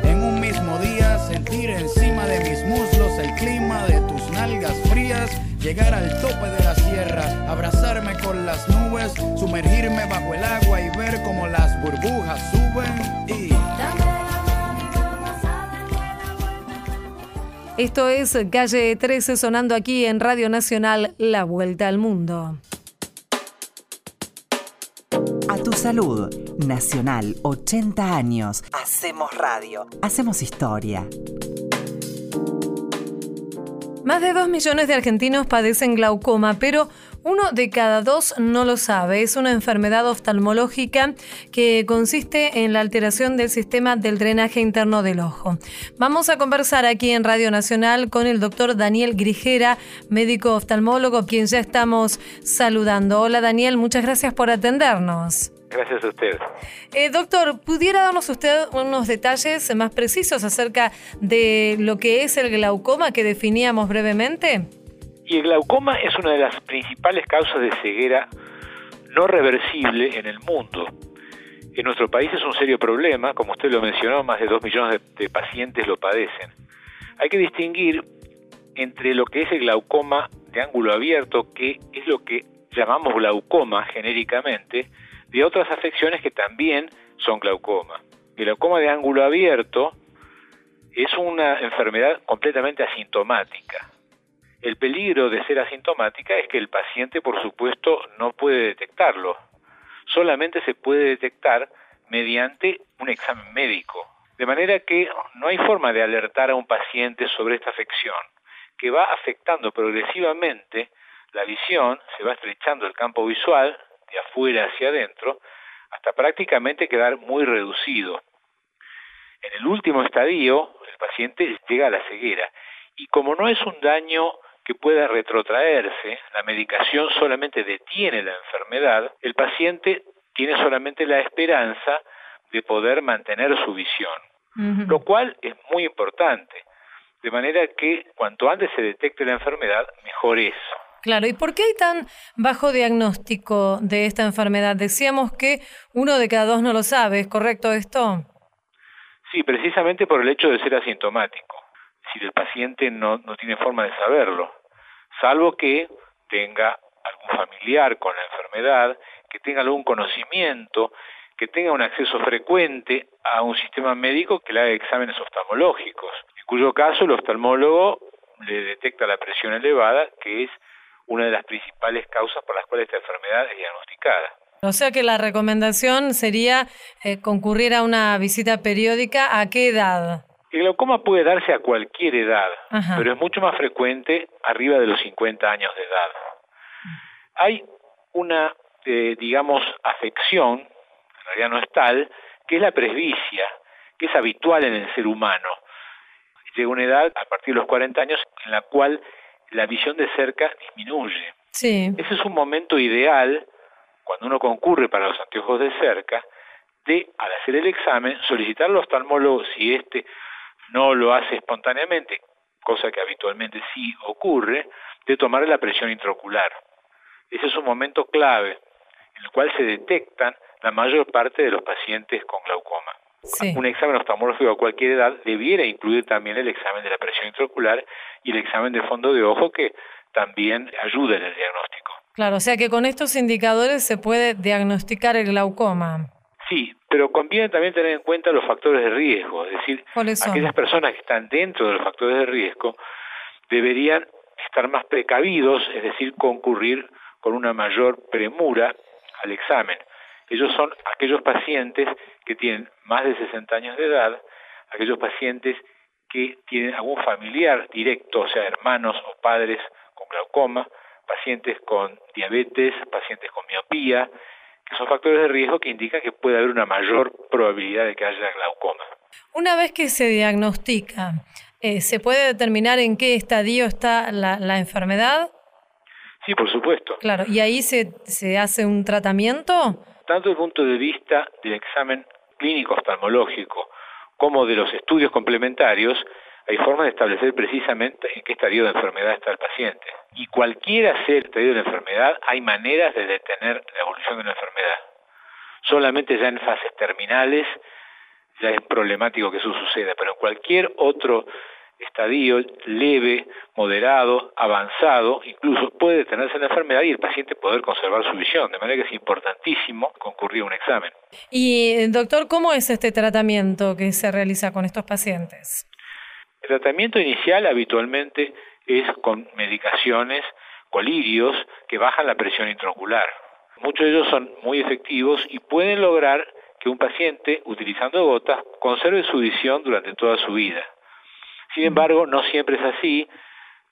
sentir encima de mis muslos el clima de tus nalgas frías llegar al tope de la sierra, abrazarme con las nubes, sumergirme bajo el agua y ver cómo las burbujas suben y... Esto es Calle 13 sonando aquí en Radio Nacional La Vuelta al Mundo. A tu salud, Nacional, 80 años. Hacemos radio, hacemos historia. Más de dos millones de argentinos padecen glaucoma, pero uno de cada dos no lo sabe. Es una enfermedad oftalmológica que consiste en la alteración del sistema del drenaje interno del ojo. Vamos a conversar aquí en Radio Nacional con el doctor Daniel Grijera, médico oftalmólogo, quien ya estamos saludando. Hola Daniel, muchas gracias por atendernos. Gracias a usted. Eh, doctor, ¿pudiera darnos usted unos detalles más precisos acerca de lo que es el glaucoma que definíamos brevemente? Y el glaucoma es una de las principales causas de ceguera no reversible en el mundo. En nuestro país es un serio problema, como usted lo mencionó, más de dos millones de, de pacientes lo padecen. Hay que distinguir entre lo que es el glaucoma de ángulo abierto, que es lo que llamamos glaucoma genéricamente, de otras afecciones que también son glaucoma. El glaucoma de ángulo abierto es una enfermedad completamente asintomática. El peligro de ser asintomática es que el paciente, por supuesto, no puede detectarlo. Solamente se puede detectar mediante un examen médico. De manera que no hay forma de alertar a un paciente sobre esta afección, que va afectando progresivamente la visión, se va estrechando el campo visual, de afuera hacia adentro, hasta prácticamente quedar muy reducido. En el último estadio, el paciente llega a la ceguera y como no es un daño que pueda retrotraerse, la medicación solamente detiene la enfermedad, el paciente tiene solamente la esperanza de poder mantener su visión, lo cual es muy importante, de manera que cuanto antes se detecte la enfermedad, mejor es. Claro, ¿y por qué hay tan bajo diagnóstico de esta enfermedad? Decíamos que uno de cada dos no lo sabe, ¿es correcto esto? Sí, precisamente por el hecho de ser asintomático. Si el paciente no, no tiene forma de saberlo, salvo que tenga algún familiar con la enfermedad, que tenga algún conocimiento, que tenga un acceso frecuente a un sistema médico que le haga exámenes oftalmológicos, en cuyo caso el oftalmólogo le detecta la presión elevada, que es una de las principales causas por las cuales esta enfermedad es diagnosticada. O sea que la recomendación sería eh, concurrir a una visita periódica. ¿A qué edad? El glaucoma puede darse a cualquier edad, pero es mucho más frecuente arriba de los 50 años de edad. Hay una, eh, digamos, afección, en realidad no es tal, que es la presbicia, que es habitual en el ser humano. Llega una edad, a partir de los 40 años, en la cual la visión de cerca disminuye. Sí. Ese es un momento ideal, cuando uno concurre para los anteojos de cerca, de, al hacer el examen, solicitar al oftalmólogo, si éste no lo hace espontáneamente, cosa que habitualmente sí ocurre, de tomar la presión intraocular. Ese es un momento clave en el cual se detectan la mayor parte de los pacientes con glaucoma. Un examen oftalmológico a cualquier edad debiera incluir también el examen de la presión intraocular y el examen de fondo de ojo que también ayuda en el diagnóstico. Claro, o sea que con estos indicadores se puede diagnosticar el glaucoma. Sí, pero conviene también tener en cuenta los factores de riesgo, es decir, aquellas personas que están dentro de los factores de riesgo deberían estar más precavidos, es decir, concurrir con una mayor premura al examen. Ellos son aquellos pacientes que tienen más de 60 años de edad, aquellos pacientes que tienen algún familiar directo, o sea, hermanos o padres con glaucoma, pacientes con diabetes, pacientes con miopía, que son factores de riesgo que indican que puede haber una mayor probabilidad de que haya glaucoma. Una vez que se diagnostica, eh, ¿se puede determinar en qué estadio está la, la, enfermedad? Sí, por supuesto. Claro, ¿y ahí se, se hace un tratamiento? Tanto desde el punto de vista del examen clínico oftalmológico como de los estudios complementarios, hay formas de establecer precisamente en qué estadio de enfermedad está el paciente. Y cualquiera sea el estadio de la enfermedad, hay maneras de detener la evolución de la enfermedad. Solamente ya en fases terminales ya es problemático que eso suceda, pero en cualquier otro estadio leve, moderado, avanzado, incluso puede detenerse la enfermedad y el paciente poder conservar su visión, de manera que es importantísimo concurrir a un examen. Y doctor, ¿cómo es este tratamiento que se realiza con estos pacientes? El tratamiento inicial habitualmente es con medicaciones, colirios, que bajan la presión intraocular. Muchos de ellos son muy efectivos y pueden lograr que un paciente, utilizando gotas, conserve su visión durante toda su vida. Sin embargo, no siempre es así,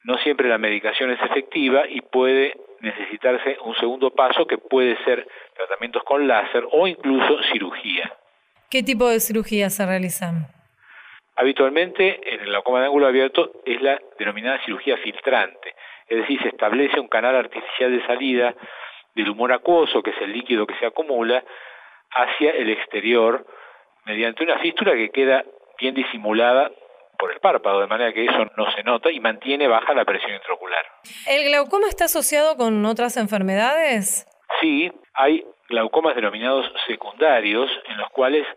no siempre la medicación es efectiva y puede necesitarse un segundo paso que puede ser tratamientos con láser o incluso cirugía. ¿Qué tipo de cirugía se realizan? Habitualmente en el glaucoma de ángulo abierto es la denominada cirugía filtrante, es decir, se establece un canal artificial de salida del humor acuoso, que es el líquido que se acumula, hacia el exterior mediante una fístula que queda bien disimulada por el párpado, de manera que eso no se nota y mantiene baja la presión intraocular. ¿El glaucoma está asociado con otras enfermedades? Sí, hay glaucomas denominados secundarios, en los cuales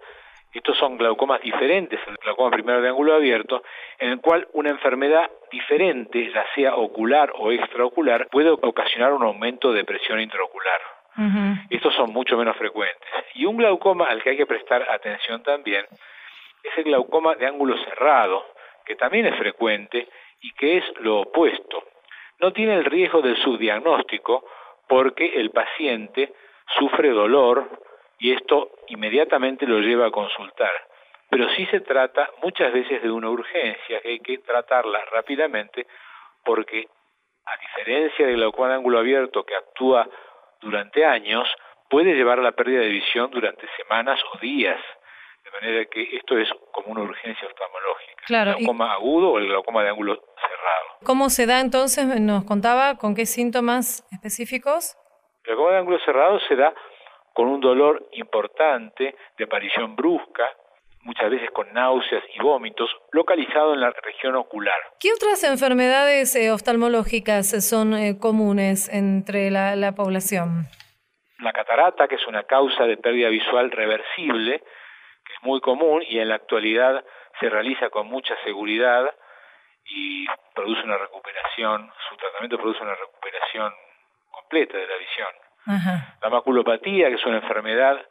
estos son glaucomas diferentes al glaucoma primero de ángulo abierto, en el cual una enfermedad diferente, ya sea ocular o extraocular, puede ocasionar un aumento de presión intraocular. Estos son mucho menos frecuentes. Y un glaucoma al que hay que prestar atención también es el glaucoma de ángulo cerrado, que también es frecuente y que es lo opuesto. No tiene el riesgo del subdiagnóstico porque el paciente sufre dolor, y esto inmediatamente lo lleva a consultar. Pero sí se trata muchas veces de una urgencia que hay que tratarla rápidamente porque a diferencia del glaucoma de ángulo abierto que actúa durante años, puede llevar a la pérdida de visión durante semanas o días. De manera que esto es como una urgencia oftalmológica. Claro, el glaucoma agudo o el glaucoma de ángulo cerrado. ¿Cómo se da entonces? Nos contaba con qué síntomas específicos. El glaucoma de ángulo cerrado se da con un dolor importante de aparición brusca, muchas veces con náuseas y vómitos, localizado en la región ocular. ¿Qué otras enfermedades eh, oftalmológicas son eh, comunes entre la, población? La catarata, que es una causa de pérdida visual reversible, que es muy común y en la actualidad se realiza con mucha seguridad y produce una recuperación, su tratamiento produce una recuperación completa de la visión. La maculopatía, que es una enfermedad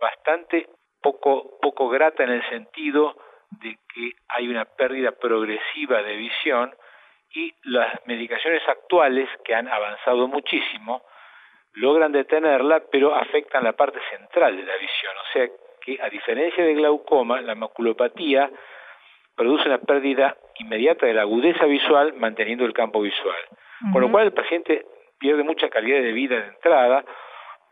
bastante poco, poco grata en el sentido de que hay una pérdida progresiva de visión y las medicaciones actuales, que han avanzado muchísimo, logran detenerla, pero afectan la parte central de la visión. O sea que, a diferencia de glaucoma, la maculopatía produce una pérdida inmediata de la agudeza visual manteniendo el campo visual. Con lo cual el paciente pierde mucha calidad de vida de entrada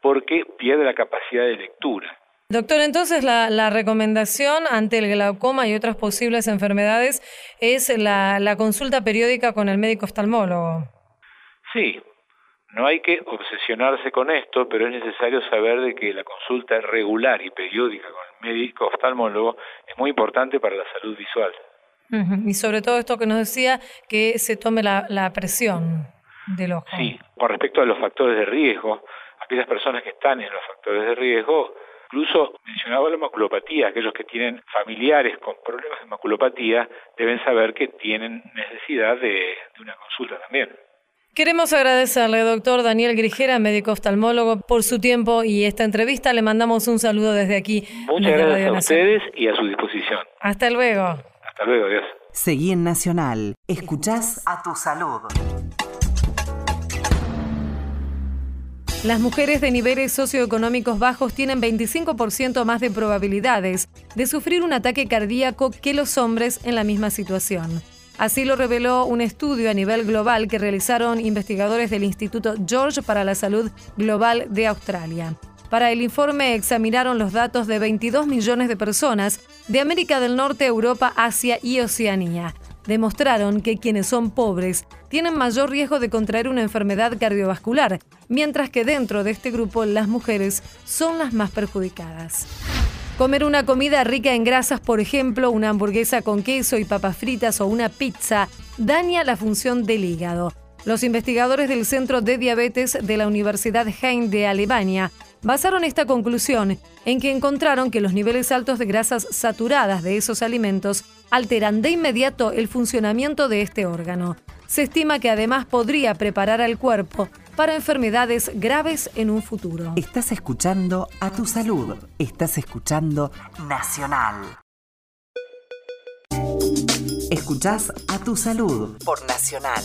porque pierde la capacidad de lectura. Doctor, entonces la, recomendación ante el glaucoma y otras posibles enfermedades es la, la consulta periódica con el médico oftalmólogo. Sí, no hay que obsesionarse con esto, pero es necesario saber de que la consulta regular y periódica con el médico oftalmólogo es muy importante para la salud visual. Y sobre todo esto que nos decía, que se tome la, la presión del ojo. Sí, con respecto a los factores de riesgo, aquellas personas que están en los factores de riesgo Incluso mencionaba la maculopatía, aquellos que tienen familiares con problemas de maculopatía deben saber que tienen necesidad de, una consulta también. Queremos agradecerle, doctor Daniel Grijera, médico oftalmólogo, por su tiempo y esta entrevista. Le mandamos un saludo desde aquí. Muchas gracias a ustedes y a su disposición. Hasta luego. Hasta luego, adiós. Seguí en Nacional. Escuchás a tu salud. Las mujeres de niveles socioeconómicos bajos tienen 25% más de probabilidades de sufrir un ataque cardíaco que los hombres en la misma situación. Así lo reveló un estudio a nivel global que realizaron investigadores del Instituto George para la Salud Global de Australia. Para el informe examinaron los datos de 22 millones de personas de América del Norte, Europa, Asia y Oceanía demostraron que quienes son pobres tienen mayor riesgo de contraer una enfermedad cardiovascular, mientras que dentro de este grupo las mujeres son las más perjudicadas. Comer una comida rica en grasas, por ejemplo, una hamburguesa con queso y papas fritas o una pizza, daña la función del hígado. Los investigadores del Centro de Diabetes de la Universidad Hein de Alemania basaron esta conclusión en que encontraron que los niveles altos de grasas saturadas de esos alimentos alteran de inmediato el funcionamiento de este órgano. Se estima que además podría preparar al cuerpo para enfermedades graves en un futuro. Estás escuchando a tu salud. Estás escuchando Nacional. Escuchás a tu salud por Nacional.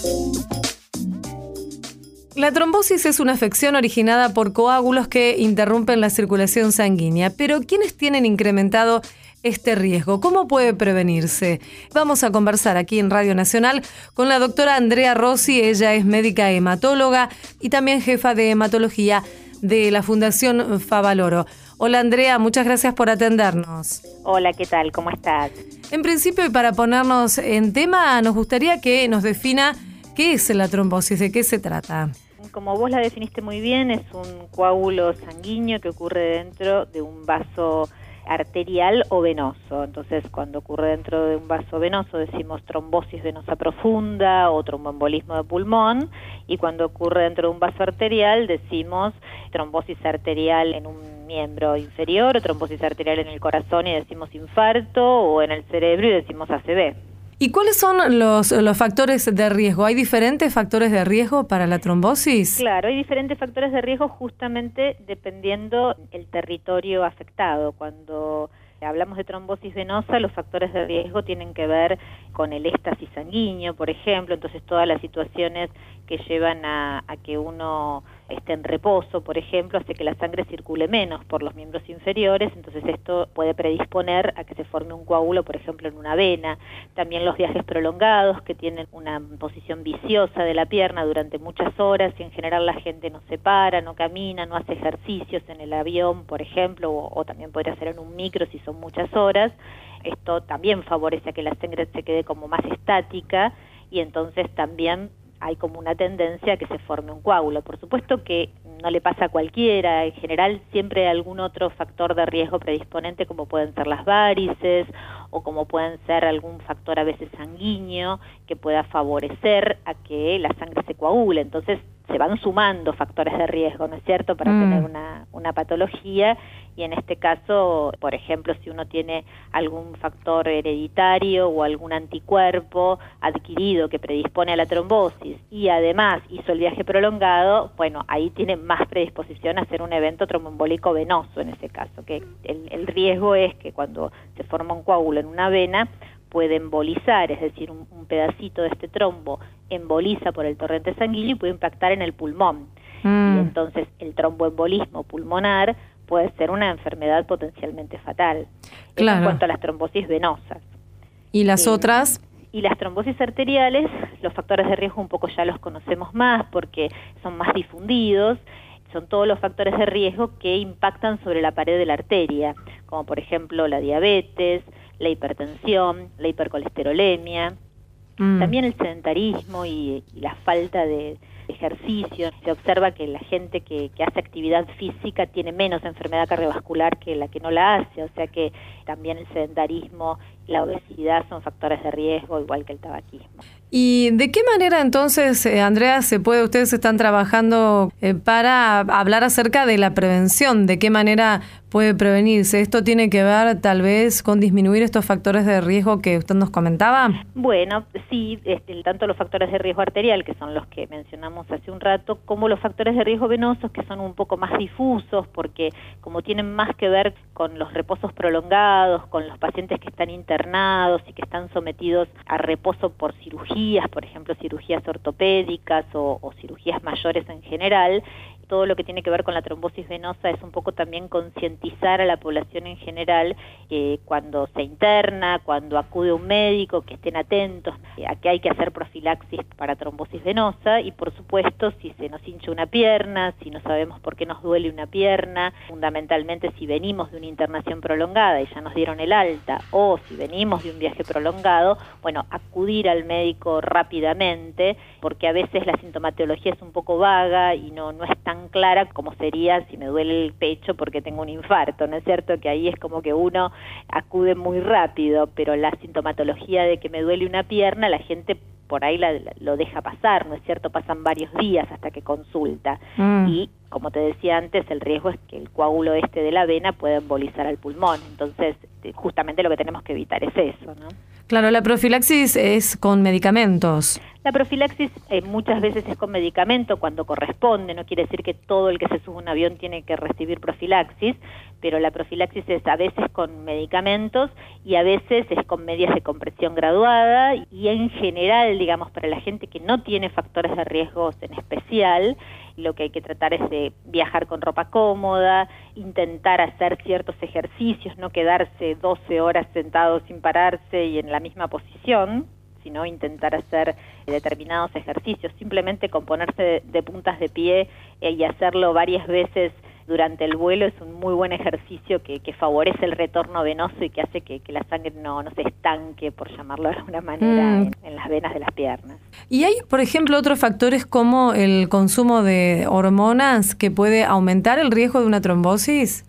La trombosis es una afección originada por coágulos que interrumpen la circulación sanguínea, pero ¿quiénes tienen incrementado este riesgo? ¿Cómo puede prevenirse? Vamos a conversar aquí en Radio Nacional con la doctora Andrea Rossi, ella es médica hematóloga y también jefa de hematología de la Fundación Favaloro. Hola Andrea, muchas gracias por atendernos. Hola, ¿qué tal? ¿Cómo estás? En principio, y para ponernos en tema, nos gustaría que nos defina qué es la trombosis, de qué se trata como vos la definiste muy bien, es un coágulo sanguíneo que ocurre dentro de un vaso arterial o venoso. Entonces, cuando ocurre dentro de un vaso venoso decimos trombosis venosa profunda o tromboembolismo de pulmón y cuando ocurre dentro de un vaso arterial decimos trombosis arterial en un miembro inferior o trombosis arterial en el corazón y decimos infarto o en el cerebro y decimos ACV. ¿Y cuáles son los, los factores de riesgo? ¿Hay diferentes factores de riesgo para la trombosis? Claro, hay diferentes factores de riesgo justamente dependiendo el territorio afectado. Cuando hablamos de trombosis venosa, los factores de riesgo tienen que ver con el éxtasis sanguíneo, por ejemplo, entonces todas las situaciones que llevan a, a que uno esté en reposo, por ejemplo, hace que la sangre circule menos por los miembros inferiores, entonces esto puede predisponer a que se forme un coágulo, por ejemplo, en una vena. También los viajes prolongados, que tienen una posición viciosa de la pierna durante muchas horas y en general la gente no se para, no camina, no hace ejercicios en el avión, por ejemplo, o, o también podría ser en un micro si son muchas horas. Esto también favorece a que la sangre se quede como más estática y entonces también hay como una tendencia a que se forme un coágulo. Por supuesto que no le pasa a cualquiera, en general siempre hay algún otro factor de riesgo predisponente como pueden ser las varices o como pueden ser algún factor a veces sanguíneo que pueda favorecer a que la sangre se coagule. Entonces se van sumando factores de riesgo, ¿no es cierto?, para mm. tener una, una patología y en este caso, por ejemplo, si uno tiene algún factor hereditario o algún anticuerpo adquirido que predispone a la trombosis y además hizo el viaje prolongado, bueno, ahí tiene más predisposición a hacer un evento tromboembólico venoso en ese caso, que el, el riesgo es que cuando se forma un coágulo en una vena, puede embolizar, es decir, un, pedacito de este trombo emboliza por el torrente sanguíneo y puede impactar en el pulmón. Y mm. entonces el tromboembolismo pulmonar puede ser una enfermedad potencialmente fatal. En cuanto a las trombosis venosas. ¿Y las otras? Y las trombosis arteriales, los factores de riesgo un poco ya los conocemos más porque son más difundidos. Son todos los factores de riesgo que impactan sobre la pared de la arteria, como por ejemplo la diabetes, la hipertensión, la hipercolesterolemia, mm. también el sedentarismo y, la falta de ejercicio. Se observa que la gente que, que, hace actividad física tiene menos enfermedad cardiovascular que la que no la hace, o sea que también el sedentarismo, la obesidad son factores de riesgo, igual que el tabaquismo. ¿Y de qué manera entonces, eh, Andrea, se puede, ustedes están trabajando eh, para hablar acerca de la prevención? ¿De qué manera puede prevenirse? ¿Esto tiene que ver tal vez con disminuir estos factores de riesgo que usted nos comentaba? Bueno, sí, este, tanto los factores de riesgo arterial, que son los que mencionamos hace un rato, como los factores de riesgo venosos, que son un poco más difusos, porque como tienen más que ver con los reposos prolongados, con los pacientes que están internados y que están sometidos a reposo por cirugías, por ejemplo, cirugías ortopédicas o, cirugías mayores en general, todo lo que tiene que ver con la trombosis venosa es un poco también concientizar a la población en general que cuando se interna, cuando acude un médico, que estén atentos a que hay que hacer profilaxis para trombosis venosa y por supuesto si se nos hincha una pierna, si no sabemos por qué nos duele una pierna, fundamentalmente si venimos de una internación prolongada y ya nos dieron el alta o si venimos de un viaje prolongado, bueno, acudir al médico rápidamente porque a veces la sintomatología es un poco vaga y no, no es tan clara como sería si me duele el pecho porque tengo un infarto, ¿no es cierto? Que ahí es como que uno acude muy rápido, pero la sintomatología de que me duele una pierna, la gente por ahí lo deja pasar, ¿no es cierto? Pasan varios días hasta que consulta. Mm. Y, como te decía antes, el riesgo es que el coágulo este de la vena pueda embolizar al pulmón. Entonces, este, justamente lo que tenemos que evitar es eso, ¿no? Claro, la profilaxis es con medicamentos. La profilaxis eh, muchas veces es con medicamento cuando corresponde, no quiere decir que todo el que se sube a un avión tiene que recibir profilaxis, pero la profilaxis es a veces con medicamentos y a veces es con medias de compresión graduada y en general, digamos, para la gente que no tiene factores de riesgos en especial, lo que hay que tratar es de viajar con ropa cómoda, intentar hacer ciertos ejercicios, no quedarse 12 horas sentado sin pararse y en la misma posición, sino intentar hacer determinados ejercicios, simplemente con ponerse de, puntas de pie eh, y hacerlo varias veces durante el vuelo es un muy buen ejercicio que, favorece el retorno venoso y que hace que, la sangre no, no, se estanque, por llamarlo de alguna manera, mm. en, las venas de las piernas. ¿Y hay, por ejemplo, otros factores como el consumo de hormonas que puede aumentar el riesgo de una trombosis?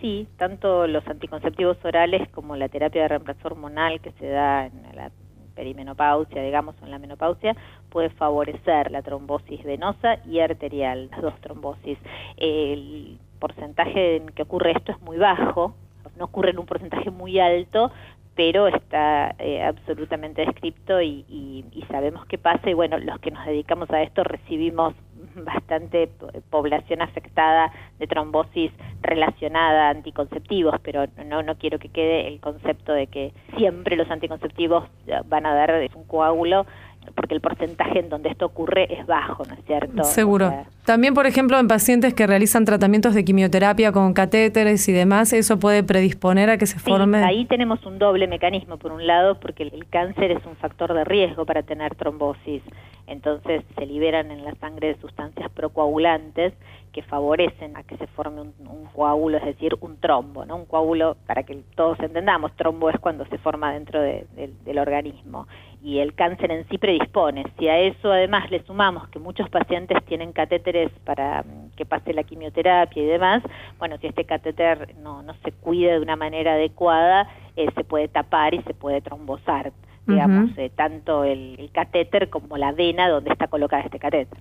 Sí, tanto los anticonceptivos orales como la terapia de reemplazo hormonal que se da en la perimenopausia, digamos, o en la menopausia, puede favorecer la trombosis venosa y arterial, las dos trombosis. El porcentaje en que ocurre esto es muy bajo, no ocurre en un porcentaje muy alto, pero está eh, absolutamente descripto y, y, sabemos qué pasa y bueno, los que nos dedicamos a esto recibimos bastante población afectada de trombosis relacionada a anticonceptivos, pero no, no quiero que quede el concepto de que siempre los anticonceptivos van a dar un coágulo porque el porcentaje en donde esto ocurre es bajo, ¿no es cierto? Seguro. También, por ejemplo, en pacientes que realizan tratamientos de quimioterapia con catéteres y demás, eso puede predisponer a que se forme. Ahí tenemos un doble mecanismo, por un lado, porque el cáncer es un factor de riesgo para tener trombosis. Entonces se liberan en la sangre sustancias procoagulantes que favorecen a que se forme un, coágulo, es decir, un trombo, ¿no? Un coágulo, para que todos entendamos, trombo es cuando se forma dentro del organismo. Y el cáncer en sí predispone. Si a eso además le sumamos que muchos pacientes tienen catéteres para mm, que pase la quimioterapia y demás, bueno, si este catéter no, no se cuida de una manera adecuada, eh, se puede tapar y se puede trombosar digamos, eh, tanto el, catéter como la vena donde está colocada este catéter.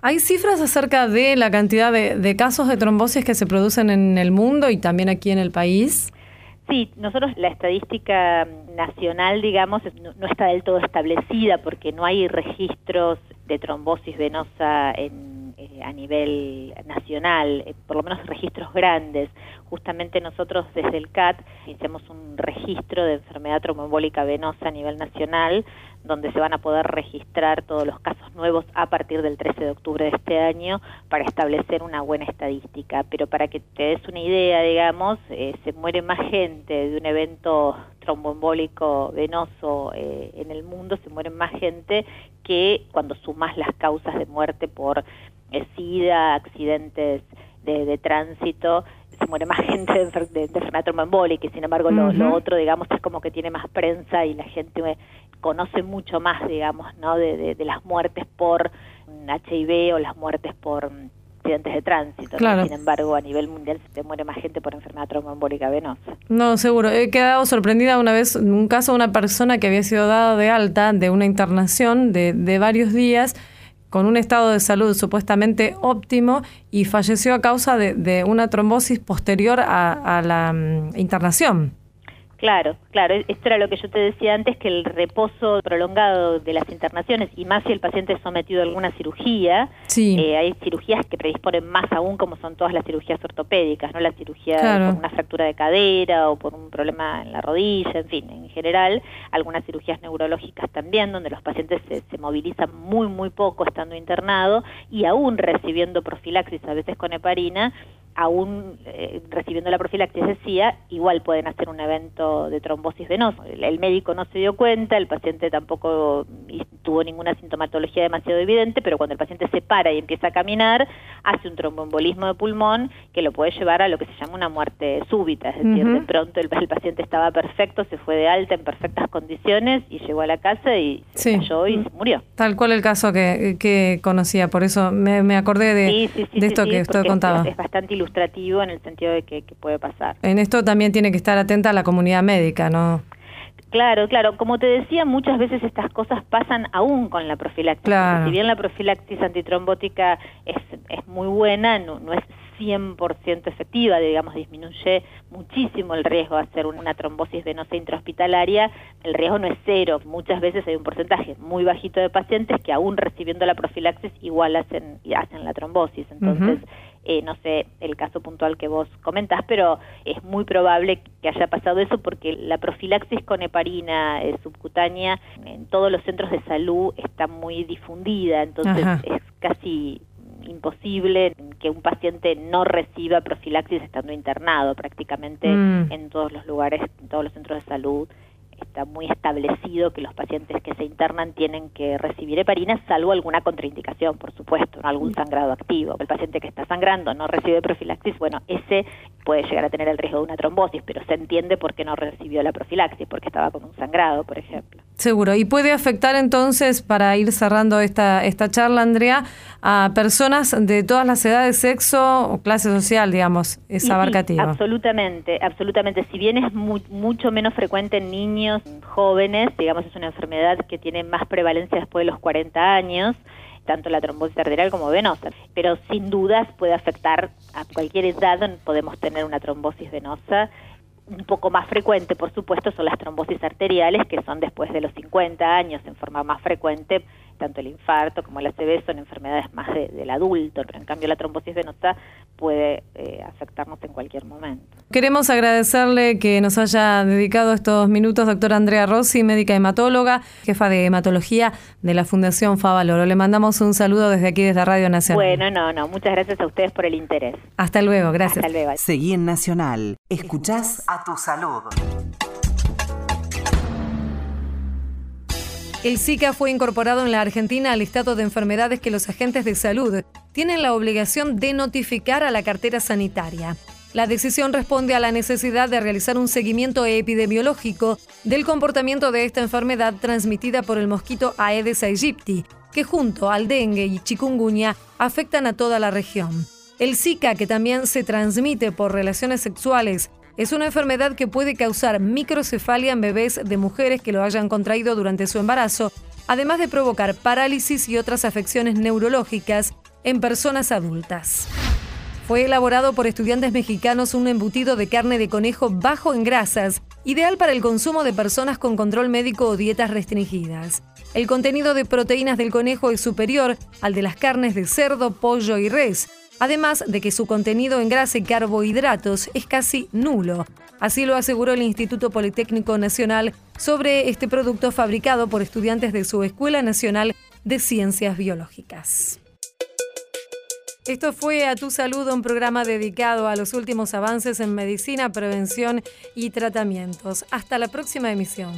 ¿Hay cifras acerca de la cantidad de, casos de trombosis que se producen en el mundo y también aquí en el país? Sí, nosotros la estadística nacional, digamos, no, está del todo establecida porque no hay registros de trombosis venosa en, eh, a nivel nacional, eh, por lo menos registros grandes. Justamente nosotros desde el CAT hicimos un registro de enfermedad tromboembólica venosa a nivel nacional, donde se van a poder registrar todos los casos nuevos a partir del 13 de octubre de este año para establecer una buena estadística. Pero para que te des una idea, digamos, eh, se muere más gente de un evento tromboembólico venoso en el mundo, se muere más gente que cuando sumas las causas de muerte por SIDA, accidentes de, tránsito, se muere más gente de, de, enfermedad tromboembólica y sin embargo lo, otro, digamos, es como que tiene más prensa y la gente conoce mucho más, digamos, ¿no? De, de las muertes por HIV o las muertes por accidentes de tránsito. Sin embargo, a nivel mundial se muere más gente por enfermedad tromboembólica venosa. No, seguro. He quedado sorprendida una vez en un caso de una persona que había sido dada de alta de una internación de, de varios días con un estado de salud supuestamente óptimo y falleció a causa de, de una trombosis posterior a, a la mm, internación. Claro, claro, esto era lo que yo te decía antes, que el reposo prolongado de las internaciones, y más si el paciente es sometido a alguna cirugía, eh, hay cirugías que predisponen más aún, como son todas las cirugías ortopédicas, no la cirugía por una fractura de cadera o por un problema en la rodilla, en fin, en general, algunas cirugías neurológicas también, donde los pacientes se, se movilizan muy, muy poco estando internado y aún recibiendo profilaxis, a veces con heparina, aún eh, recibiendo la profilaxis decía, igual pueden hacer un evento de trombosis venosa. El, médico no se dio cuenta, el paciente tampoco tuvo ninguna sintomatología demasiado evidente, pero cuando el paciente se para y empieza a caminar, hace un tromboembolismo de pulmón que lo puede llevar a lo que se llama una muerte súbita, es decir, de pronto el, paciente estaba perfecto, se fue de alta en perfectas condiciones y llegó a la casa y se cayó y se murió. Tal cual el caso que, conocía, por eso me, acordé de, esto que usted contaba. Es, bastante ilustrativo en el sentido de que, puede pasar. En esto también tiene que estar atenta la comunidad médica, ¿no? Claro, claro. Como te decía, muchas veces estas cosas pasan aún con la profilaxis. Si bien la profilaxis antitrombótica es, es muy buena, no, no es 100% efectiva, digamos, disminuye muchísimo el riesgo de hacer una trombosis venosa intrahospitalaria, el riesgo no es cero, muchas veces hay un porcentaje muy bajito de pacientes que aún recibiendo la profilaxis igual hacen, hacen la trombosis, entonces... Eh, no sé el caso puntual que vos comentás, pero es muy probable que haya pasado eso porque la profilaxis con heparina eh, subcutánea en todos los centros de salud está muy difundida, entonces es casi imposible que un paciente no reciba profilaxis estando internado prácticamente mm. en todos los lugares, en todos los centros de salud está muy establecido que los pacientes que se internan tienen que recibir heparina, salvo alguna contraindicación, por supuesto, algún sangrado activo. El paciente que está sangrando no recibe profilaxis, bueno, ese puede llegar a tener el riesgo de una trombosis, pero se entiende por qué no recibió la profilaxis, porque estaba con un sangrado, por ejemplo. Seguro. ¿Y puede afectar entonces, para ir cerrando esta, esta charla, Andrea, a personas de todas las edades, sexo o clase social, digamos, es abarcativa? absolutamente, absolutamente. Si bien es mucho menos frecuente en niños, jóvenes, digamos es una enfermedad que tiene más prevalencia después de los 40 años, tanto la trombosis arterial como venosa, pero sin dudas puede afectar a cualquier edad, podemos tener una trombosis venosa. Un poco más frecuente, por supuesto, son las trombosis arteriales, que son después de los 50 años en forma más frecuente, tanto el infarto como el ACV son enfermedades más del adulto, pero en cambio la trombosis venosa puede eh, afectarnos en cualquier momento. Queremos agradecerle que nos haya dedicado estos minutos, doctora Andrea Rossi, médica hematóloga, jefa de hematología de la Fundación Favaloro. Le mandamos un saludo desde aquí, desde Radio Nacional. Bueno, no, no, muchas gracias a ustedes por el interés. Hasta luego, gracias. Hasta luego. Seguí en Nacional. Escuchás a tu salud. El Zika fue incorporado en la Argentina al listado de enfermedades que los agentes de salud tienen la obligación de notificar a la cartera sanitaria. La decisión responde a la necesidad de realizar un seguimiento epidemiológico del comportamiento de esta enfermedad transmitida por el mosquito Aedes aegypti, que junto al dengue y chikungunya afectan a toda la región. El Zika, que también se transmite por relaciones sexuales, es una enfermedad que puede causar microcefalia en bebés de mujeres que lo hayan contraído durante su embarazo, además de provocar parálisis y otras afecciones neurológicas en personas adultas. Fue elaborado por estudiantes mexicanos un embutido de carne de conejo bajo en grasas, ideal para el consumo de personas con control médico o dietas restringidas. El contenido de proteínas del conejo es superior al de las carnes de cerdo, pollo y res, además de que su contenido en grasa y carbohidratos es casi nulo. Así lo aseguró el Instituto Politécnico Nacional sobre este producto fabricado por estudiantes de su Escuela Nacional de Ciencias Biológicas. Esto fue A Tu Salud, un programa dedicado a los últimos avances en medicina, prevención y tratamientos. Hasta la próxima emisión.